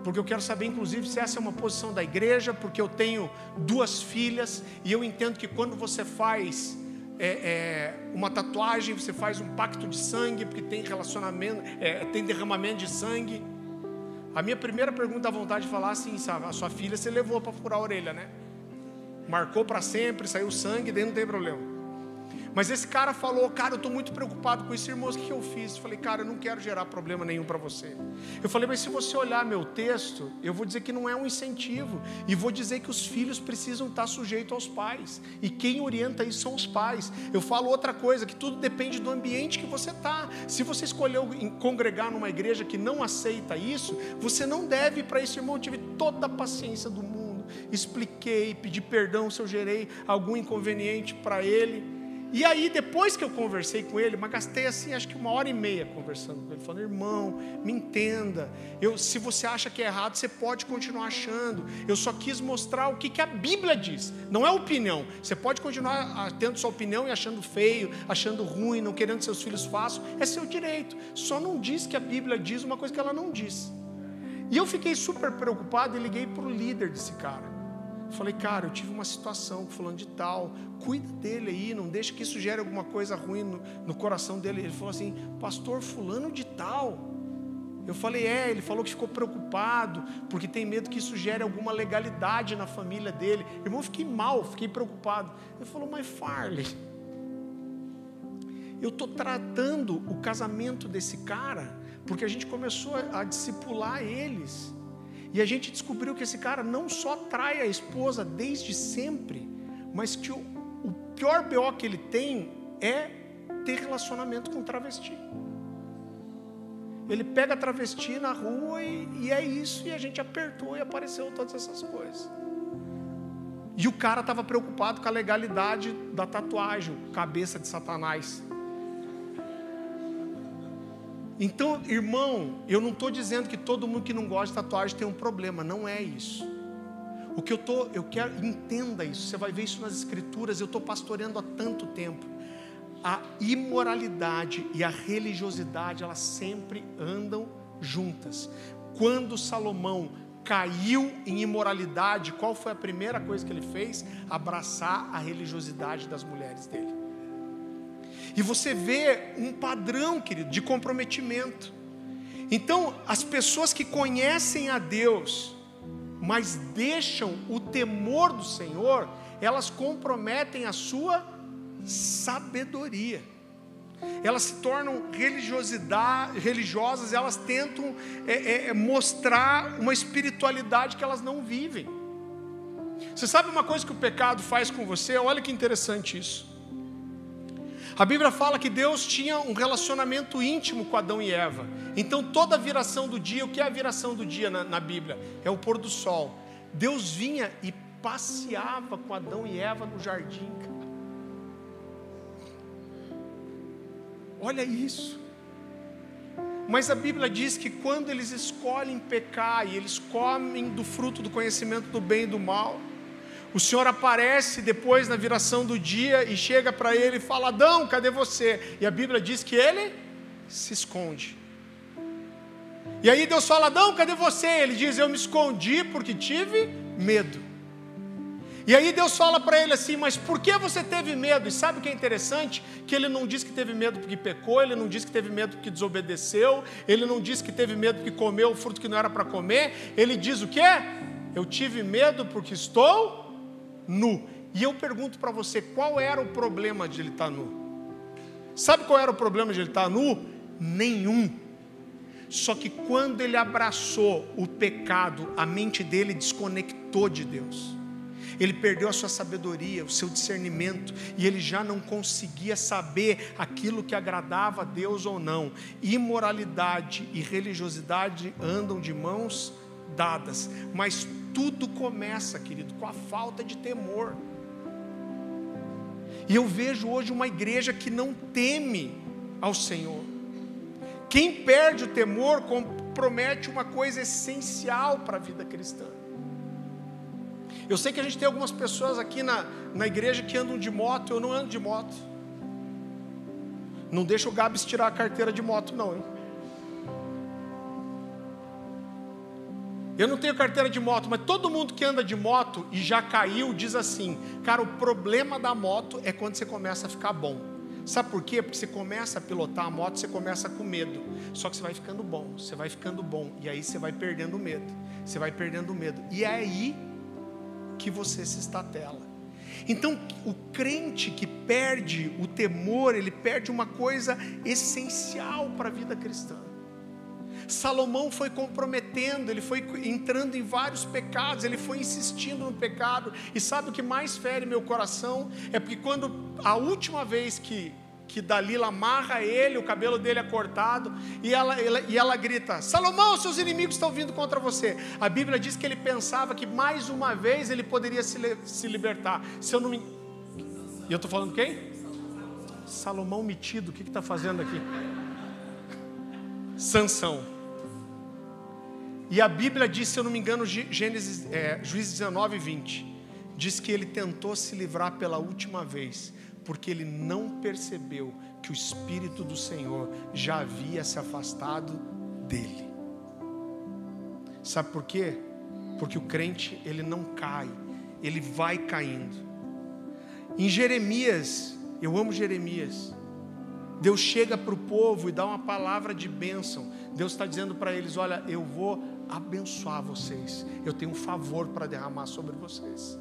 Porque eu quero saber, inclusive, se essa é uma posição da igreja, porque eu tenho duas filhas e eu entendo que quando você faz é, é, uma tatuagem, você faz um pacto de sangue, porque tem relacionamento, é, tem derramamento de sangue. A minha primeira pergunta à vontade de falar assim, sabe, a sua filha você levou para furar a orelha, né? Marcou para sempre, saiu sangue, daí não tem problema. Mas esse cara falou, cara, eu estou muito preocupado com isso, irmãos, o que eu fiz? Eu falei, cara, eu não quero gerar problema nenhum para você. Eu falei, mas se você olhar meu texto, eu vou dizer que não é um incentivo, e vou dizer que os filhos precisam estar sujeitos aos pais, e quem orienta isso são os pais. Eu falo outra coisa, que tudo depende do ambiente que você está. Se você escolheu congregar numa igreja que não aceita isso, você não deve para esse irmão. Eu tive toda a paciência do mundo, expliquei, pedi perdão se eu gerei algum inconveniente para ele. E aí, depois que eu conversei com ele, mas gastei assim, acho que uma hora e meia conversando com ele, falando, irmão, me entenda. Eu, se você acha que é errado, você pode continuar achando. Eu só quis mostrar o que, que a Bíblia diz, não é opinião. Você pode continuar tendo sua opinião e achando feio, achando ruim, não querendo que seus filhos façam, é seu direito. Só não diz que a Bíblia diz uma coisa que ela não diz. E eu fiquei super preocupado e liguei para o líder desse cara. Falei, cara, eu tive uma situação falando de tal, cuida dele aí, não deixa que isso gere alguma coisa ruim no, no coração dele. Ele falou assim, pastor, fulano de tal. Eu falei, é, ele falou que ficou preocupado, porque tem medo que isso gere alguma legalidade na família dele. Irmão, eu fiquei mal, fiquei preocupado. Ele falou, mas Farley, eu estou tratando o casamento desse cara, porque a gente começou a, a discipular eles. E a gente descobriu que esse cara não só trai a esposa desde sempre, mas que o, o pior BO que ele tem é ter relacionamento com travesti. Ele pega travesti na rua e, e, é isso, e a gente apertou e apareceu todas essas coisas. E o cara estava preocupado com a legalidade da tatuagem, cabeça de Satanás. Então, irmão, eu não estou dizendo que todo mundo que não gosta de tatuagem tem um problema, não é isso. O que eu tô, eu quero, entenda isso. Você vai ver isso nas escrituras. Eu estou pastoreando há tanto tempo. A imoralidade e a religiosidade elas sempre andam juntas. Quando Salomão caiu em imoralidade, qual foi a primeira coisa que ele fez? Abraçar a religiosidade das mulheres dele. E você vê um padrão, querido, de comprometimento. Então, as pessoas que conhecem a Deus, mas deixam o temor do Senhor, elas comprometem a sua sabedoria. Elas se tornam religiosas, elas tentam é, é, é, mostrar uma espiritualidade que elas não vivem. Você sabe uma coisa que o pecado faz com você? Olha que interessante isso. A Bíblia fala que Deus tinha um relacionamento íntimo com Adão e Eva. Então, toda a viração do dia, o que é a viração do dia na, na Bíblia? É o pôr do sol. Deus vinha e passeava com Adão e Eva no jardim. Olha isso. Mas a Bíblia diz que quando eles escolhem pecar e eles comem do fruto do conhecimento do bem e do mal, o Senhor aparece depois na viração do dia e chega para ele e fala: Adão, cadê você? E a Bíblia diz que ele se esconde. E aí Deus fala: Adão, cadê você? Ele diz: Eu me escondi porque tive medo. E aí Deus fala para ele assim: Mas por que você teve medo? E sabe o que é interessante? Que ele não diz que teve medo porque pecou, ele não diz que teve medo porque desobedeceu, ele não diz que teve medo porque comeu o fruto que não era para comer. Ele diz o quê? Eu tive medo porque estou nu. E eu pergunto para você: qual era o problema de ele estar nu? Sabe qual era o problema de ele estar nu? Nenhum. Só que quando ele abraçou o pecado, a mente dele desconectou de Deus. Ele perdeu a sua sabedoria, o seu discernimento, e ele já não conseguia saber aquilo que agradava a Deus ou não. Imoralidade e religiosidade andam de mãos dadas, mas tudo começa, querido, com a falta de temor. E eu vejo hoje uma igreja que não teme ao Senhor. Quem perde o temor compromete uma coisa essencial para a vida cristã. Eu sei que a gente tem algumas pessoas aqui na, na igreja que andam de moto, eu não ando de moto. Não deixa o Gabs tirar a carteira de moto, não. Hein? Eu não tenho carteira de moto, mas todo mundo que anda de moto e já caiu diz assim: cara, o problema da moto é quando você começa a ficar bom. Sabe por quê? Porque você começa a pilotar a moto, você começa com medo. Só que você vai ficando bom, você vai ficando bom. E aí você vai perdendo o medo. Você vai perdendo o medo. E é aí que você se estatela. Então, o crente que perde o temor, ele perde uma coisa essencial para a vida cristã. Salomão foi comprometendo, ele foi entrando em vários pecados, ele foi insistindo no pecado. E sabe o que mais fere meu coração? É porque quando a última vez que que Dalila amarra ele, o cabelo dele é cortado, e ela, ela, e ela grita: Salomão, seus inimigos estão vindo contra você. A Bíblia diz que ele pensava que mais uma vez ele poderia se, se libertar. Se eu não me. E eu estou falando quem? Salomão metido, o que está fazendo aqui? Sansão. E a Bíblia diz, se eu não me engano, Gênesis, é, Juízes 19, 20, diz que ele tentou se livrar pela última vez, porque ele não percebeu que o Espírito do Senhor já havia se afastado dele. Sabe por quê? Porque o crente, ele não cai, ele vai caindo. Em Jeremias, eu amo Jeremias, Deus chega para o povo e dá uma palavra de bênção. Deus está dizendo para eles: Olha, eu vou abençoar vocês, eu tenho um favor para derramar sobre vocês.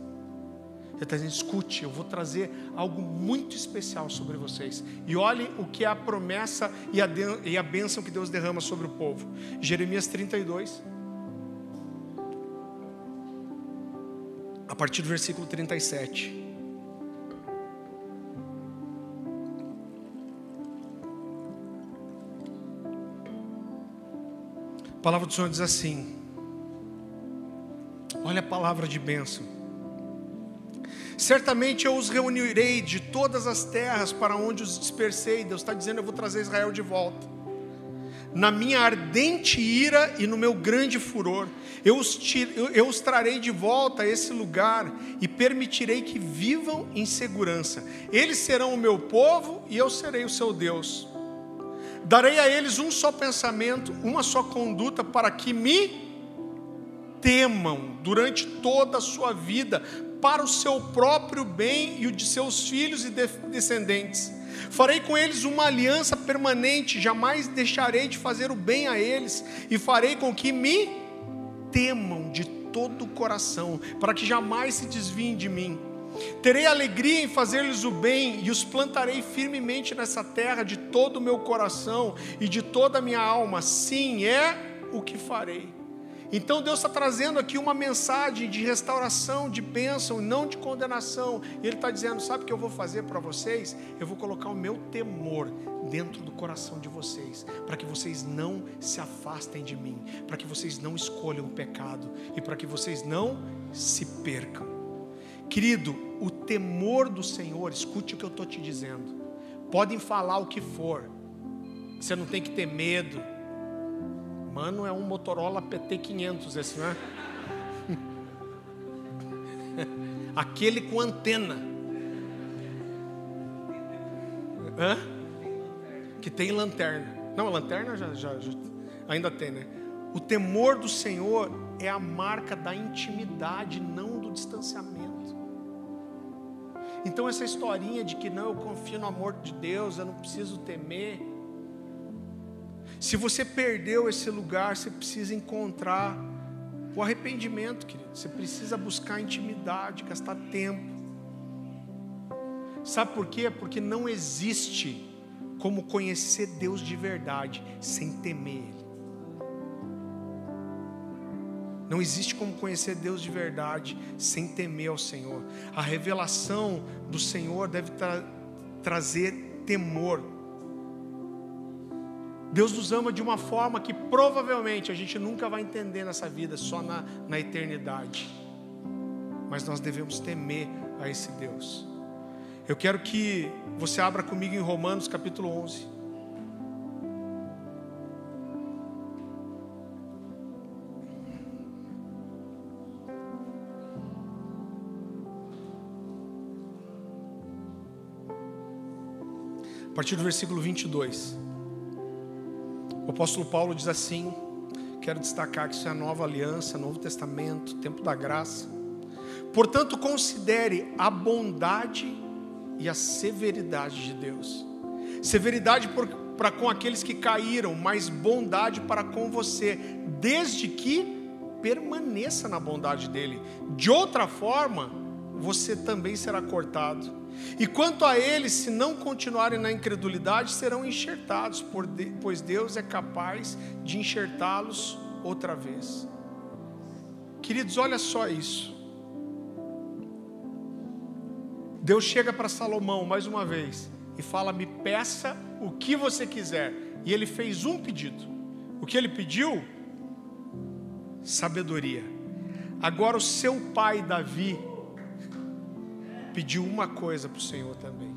Ele está dizendo: escute, eu vou trazer algo muito especial sobre vocês. E olhem o que é a promessa e a, e a bênção que Deus derrama sobre o povo. Jeremias 32. A partir do versículo 37. Palavra do Senhor diz assim: olha a palavra de bênção. Certamente eu os reunirei de todas as terras para onde os dispersei. Deus está dizendo: eu vou trazer Israel de volta. Na minha ardente ira e no meu grande furor, eu os, eu, eu os trarei de volta a esse lugar e permitirei que vivam em segurança. Eles serão o meu povo e eu serei o seu Deus. Darei a eles um só pensamento, uma só conduta, para que me temam durante toda a sua vida, para o seu próprio bem e o de seus filhos e descendentes. Farei com eles uma aliança permanente, jamais deixarei de fazer o bem a eles, e farei com que me temam de todo o coração, para que jamais se desviem de mim. Terei alegria em fazer-lhes o bem e os plantarei firmemente nessa terra de todo o meu coração e de toda a minha alma. Sim, é o que farei. Então Deus está trazendo aqui uma mensagem de restauração, de bênção, não de condenação. E Ele está dizendo: sabe o que eu vou fazer para vocês? Eu vou colocar o meu temor dentro do coração de vocês, para que vocês não se afastem de mim, para que vocês não escolham o pecado e para que vocês não se percam. Querido, o temor do Senhor, escute o que eu estou te dizendo. Podem falar o que for, você não tem que ter medo. Mano, é um Motorola PT500 esse, não é? [laughs] aquele com antena. Hã? Que tem lanterna. Não, a lanterna já, já, já ainda tem, né? O temor do Senhor é a marca da intimidade, não do distanciamento. Então, essa historinha de que não, eu confio no amor de Deus, eu não preciso temer. Se você perdeu esse lugar, você precisa encontrar o arrependimento, querido. Você precisa buscar intimidade, gastar tempo. Sabe por quê? Porque não existe como conhecer Deus de verdade sem temer. Não existe como conhecer Deus de verdade sem temer ao Senhor. A revelação do Senhor deve tra trazer temor. Deus nos ama de uma forma que provavelmente a gente nunca vai entender nessa vida, só na, na eternidade. Mas nós devemos temer a esse Deus. Eu quero que você abra comigo em Romanos capítulo 11. Partir do versículo 22. O apóstolo Paulo diz assim: quero destacar que isso é a nova aliança, Novo Testamento, tempo da graça. Portanto, considere a bondade e a severidade de Deus. Severidade para com aqueles que caíram, mas bondade para com você, desde que permaneça na bondade dele. De outra forma, você também será cortado. E quanto a eles, se não continuarem na incredulidade, serão enxertados, pois Deus é capaz de enxertá-los outra vez. Queridos, olha só isso. Deus chega para Salomão mais uma vez e fala: Me peça o que você quiser. E ele fez um pedido. O que ele pediu? Sabedoria. Agora, o seu pai Davi pediu uma coisa para o Senhor também.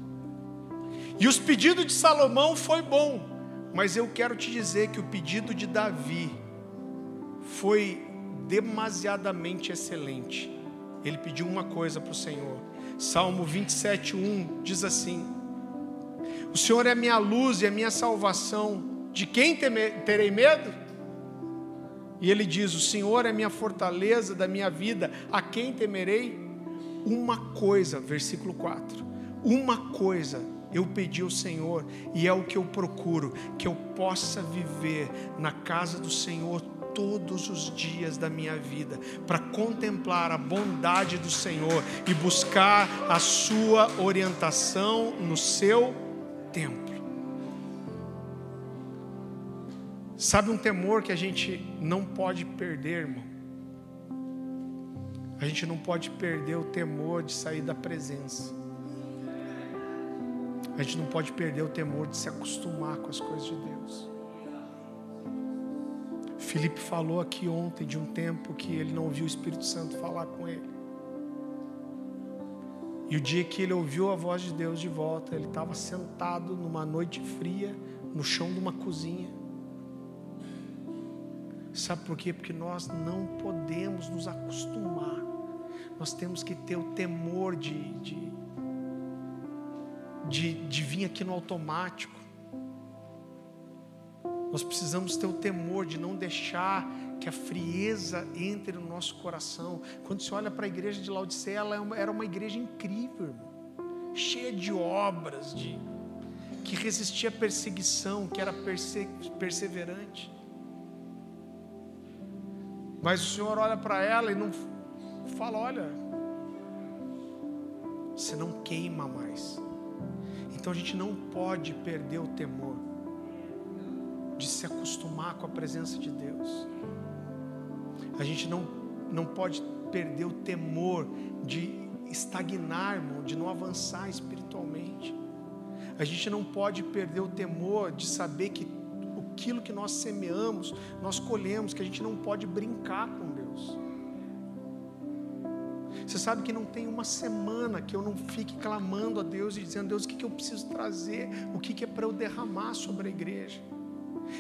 E os pedidos de Salomão foi bom, mas eu quero te dizer que o pedido de Davi foi demasiadamente excelente. Ele pediu uma coisa para o Senhor. Salmo 27:1 diz assim: O Senhor é minha luz e a minha salvação. De quem terei medo? E ele diz: O Senhor é minha fortaleza da minha vida. A quem temerei? Uma coisa, versículo 4. Uma coisa eu pedi ao Senhor e é o que eu procuro, que eu possa viver na casa do Senhor todos os dias da minha vida, para contemplar a bondade do Senhor e buscar a sua orientação no seu templo. Sabe um temor que a gente não pode perder, irmão? A gente não pode perder o temor de sair da presença. A gente não pode perder o temor de se acostumar com as coisas de Deus. Felipe falou aqui ontem de um tempo que ele não ouviu o Espírito Santo falar com ele. E o dia que ele ouviu a voz de Deus de volta, ele estava sentado numa noite fria, no chão de uma cozinha. Sabe por quê? Porque nós não podemos nos acostumar nós temos que ter o temor de, de, de, de vir aqui no automático. Nós precisamos ter o temor de não deixar que a frieza entre no nosso coração. Quando você olha para a igreja de Laodiceia, ela é era uma igreja incrível, irmão. cheia de obras, de que resistia à perseguição, que era perse, perseverante. Mas o Senhor olha para ela e não fala: olha, você não queima mais. Então a gente não pode perder o temor de se acostumar com a presença de Deus. A gente não, não pode perder o temor de estagnar, irmão, de não avançar espiritualmente. A gente não pode perder o temor de saber que aquilo que nós semeamos, nós colhemos, que a gente não pode brincar com Deus. Você sabe que não tem uma semana que eu não fique clamando a Deus e dizendo: Deus, o que, que eu preciso trazer? O que, que é para eu derramar sobre a igreja?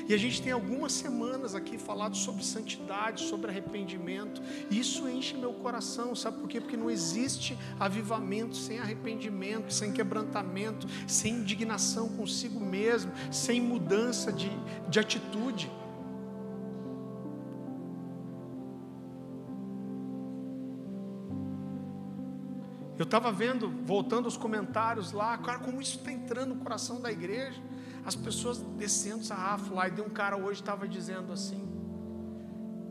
E a gente tem algumas semanas aqui falado sobre santidade, sobre arrependimento. E isso enche meu coração, sabe por quê? Porque não existe avivamento sem arrependimento, sem quebrantamento, sem indignação consigo mesmo, sem mudança de, de atitude. Eu estava vendo, voltando aos comentários lá, cara, como isso está entrando no coração da igreja. As pessoas descendo sarrafo lá, e de um cara hoje estava dizendo assim: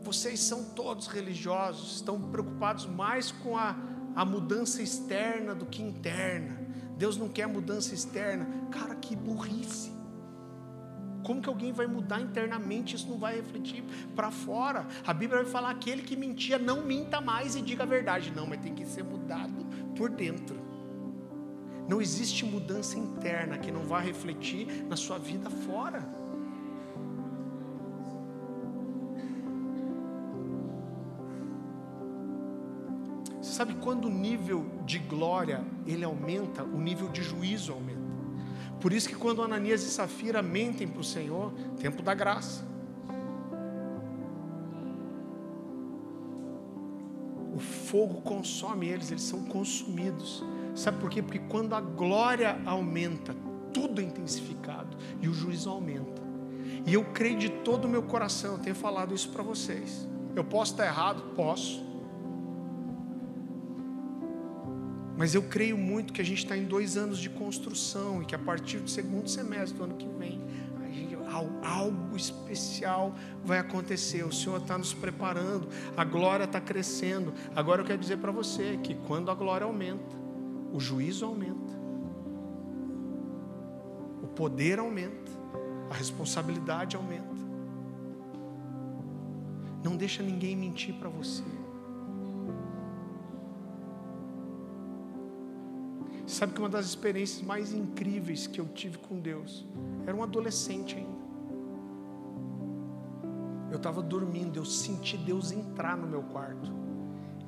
vocês são todos religiosos, estão preocupados mais com a, a mudança externa do que interna. Deus não quer mudança externa. Cara, que burrice. Como que alguém vai mudar internamente? Isso não vai refletir para fora. A Bíblia vai falar: aquele que mentia, não minta mais e diga a verdade. Não, mas tem que ser mudado por dentro. Não existe mudança interna que não vá refletir na sua vida fora. Você sabe quando o nível de glória ele aumenta, o nível de juízo aumenta. Por isso que quando Ananias e Safira mentem para o Senhor, tempo da graça. Fogo consome eles, eles são consumidos. Sabe por quê? Porque quando a glória aumenta, tudo é intensificado e o juízo aumenta. E eu creio de todo o meu coração, eu tenho falado isso para vocês. Eu posso estar errado? Posso. Mas eu creio muito que a gente está em dois anos de construção e que a partir do segundo semestre do ano que vem, algo especial vai acontecer. O Senhor está nos preparando, a glória está crescendo. Agora eu quero dizer para você que quando a glória aumenta, o juízo aumenta, o poder aumenta, a responsabilidade aumenta. Não deixa ninguém mentir para você. Sabe que uma das experiências mais incríveis que eu tive com Deus, era um adolescente ainda. Eu estava dormindo, eu senti Deus entrar no meu quarto.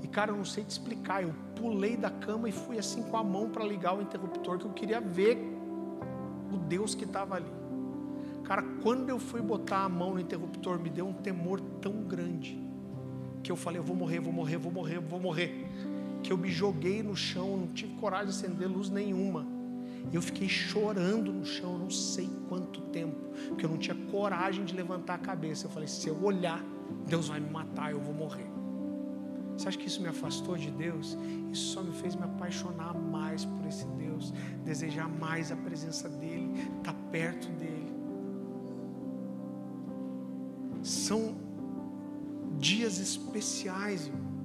E cara, eu não sei te explicar, eu pulei da cama e fui assim com a mão para ligar o interruptor, que eu queria ver o Deus que estava ali. Cara, quando eu fui botar a mão no interruptor, me deu um temor tão grande, que eu falei: eu vou morrer, vou morrer, vou morrer, vou morrer eu me joguei no chão, não tive coragem de acender luz nenhuma. Eu fiquei chorando no chão, não sei quanto tempo, porque eu não tinha coragem de levantar a cabeça. Eu falei: se eu olhar, Deus vai me matar, eu vou morrer. Você acha que isso me afastou de Deus? Isso só me fez me apaixonar mais por esse Deus, desejar mais a presença dEle, estar perto dEle. São dias especiais, irmão.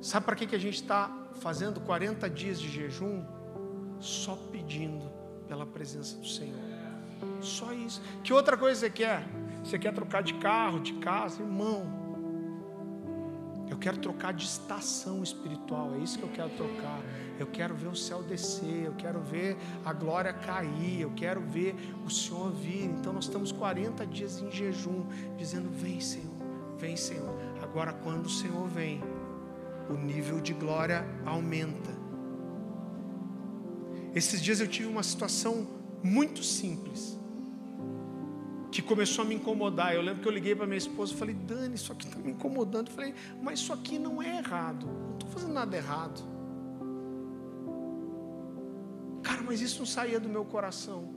Sabe para que, que a gente está fazendo 40 dias de jejum? Só pedindo pela presença do Senhor. Só isso. Que outra coisa você quer? Você quer trocar de carro, de casa? Irmão, eu quero trocar de estação espiritual, é isso que eu quero trocar. Eu quero ver o céu descer, eu quero ver a glória cair, eu quero ver o Senhor vir. Então nós estamos 40 dias em jejum, dizendo: Vem, Senhor, vem, Senhor. Agora, quando o Senhor vem, o nível de glória aumenta. Esses dias eu tive uma situação muito simples que começou a me incomodar. Eu lembro que eu liguei para minha esposa e falei: Dani, isso aqui está me incomodando. Eu falei: Mas isso aqui não é errado. Não estou fazendo nada errado. Cara, mas isso não saía do meu coração.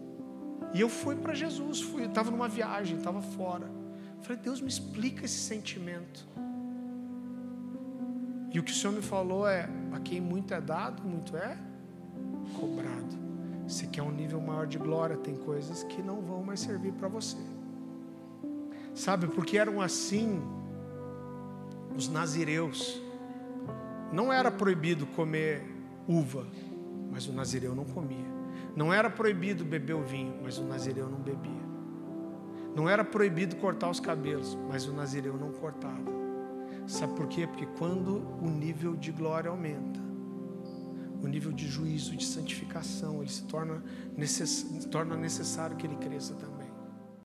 E eu fui para Jesus. Fui, estava numa viagem, estava fora. Eu falei: Deus, me explica esse sentimento. E o que o Senhor me falou é: a quem muito é dado, muito é cobrado. Se quer um nível maior de glória, tem coisas que não vão mais servir para você. Sabe, porque eram assim os nazireus. Não era proibido comer uva, mas o nazireu não comia. Não era proibido beber o vinho, mas o nazireu não bebia. Não era proibido cortar os cabelos, mas o nazireu não cortava. Sabe por quê? Porque quando o nível de glória aumenta, o nível de juízo, de santificação, ele se torna, necess... torna necessário que ele cresça também.